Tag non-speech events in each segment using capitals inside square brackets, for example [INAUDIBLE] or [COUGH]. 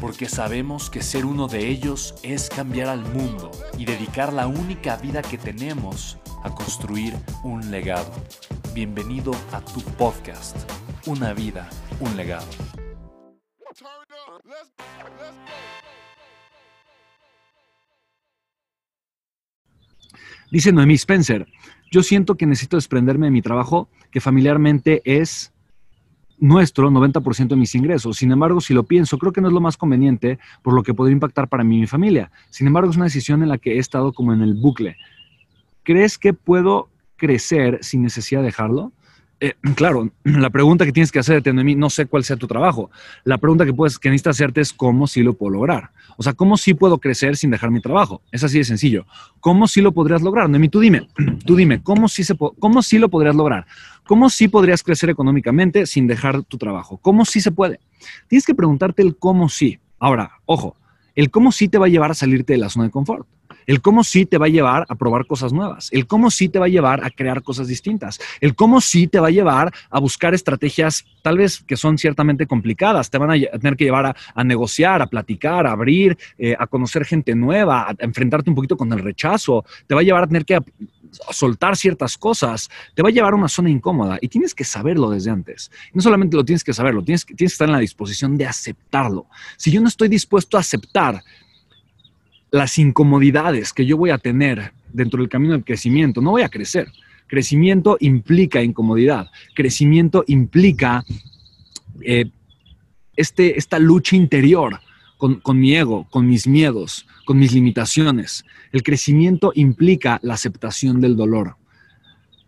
porque sabemos que ser uno de ellos es cambiar al mundo y dedicar la única vida que tenemos a construir un legado. Bienvenido a tu podcast, Una vida, un legado. Dice Noemí Spencer, yo siento que necesito desprenderme de mi trabajo que familiarmente es nuestro 90% de mis ingresos. Sin embargo, si lo pienso, creo que no es lo más conveniente por lo que podría impactar para mí y mi familia. Sin embargo, es una decisión en la que he estado como en el bucle. ¿Crees que puedo crecer sin necesidad de dejarlo? Eh, [CLEARS THROAT] claro, [CLEARS THROAT] la pregunta que tienes que hacerte, mí no sé cuál sea tu trabajo. La pregunta que, puedes, que necesitas hacerte es cómo sí lo puedo lograr. O sea, ¿cómo sí puedo crecer sin dejar mi trabajo? Es así de sencillo. ¿Cómo sí lo podrías lograr? Noemí, tú dime, [CLEARS THROAT] tú dime, ¿cómo sí, se ¿cómo sí lo podrías lograr? ¿Cómo sí podrías crecer económicamente sin dejar tu trabajo? ¿Cómo sí se puede? Tienes que preguntarte el cómo sí. Ahora, ojo, el cómo sí te va a llevar a salirte de la zona de confort. El cómo sí te va a llevar a probar cosas nuevas. El cómo sí te va a llevar a crear cosas distintas. El cómo sí te va a llevar a buscar estrategias tal vez que son ciertamente complicadas. Te van a tener que llevar a, negociar, a platicar, a abrir, eh, a conocer gente nueva, a enfrentarte un poquito con el rechazo. Te va a llevar a tener que soltar ciertas cosas, te va a llevar a una zona incómoda y tienes que saberlo desde antes. No solamente lo tienes que saberlo, tienes, tienes que estar en la disposición de aceptarlo. Si yo no estoy dispuesto a aceptar las incomodidades que yo voy a tener dentro del camino del crecimiento, no voy a crecer. Crecimiento implica incomodidad. Crecimiento implica eh, este, esta lucha interior con, con, mi ego, con mis miedos, con mis limitaciones. El crecimiento implica la aceptación del dolor.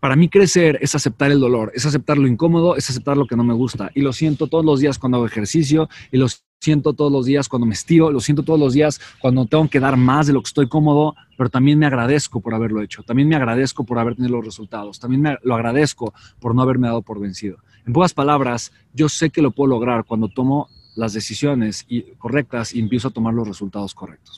Para mí crecer es aceptar el dolor, es aceptar lo incómodo, es aceptar lo que no me gusta. Y lo siento todos los días cuando hago ejercicio y lo siento todos los días cuando me estiro, lo siento todos los días cuando tengo que dar más de lo que estoy cómodo, pero también me agradezco por haberlo hecho, también me agradezco por haber tenido los resultados, también me lo agradezco por no haberme dado por vencido. En pocas palabras, yo sé que lo puedo lograr cuando tomo las decisiones correctas y empiezo a tomar los resultados correctos.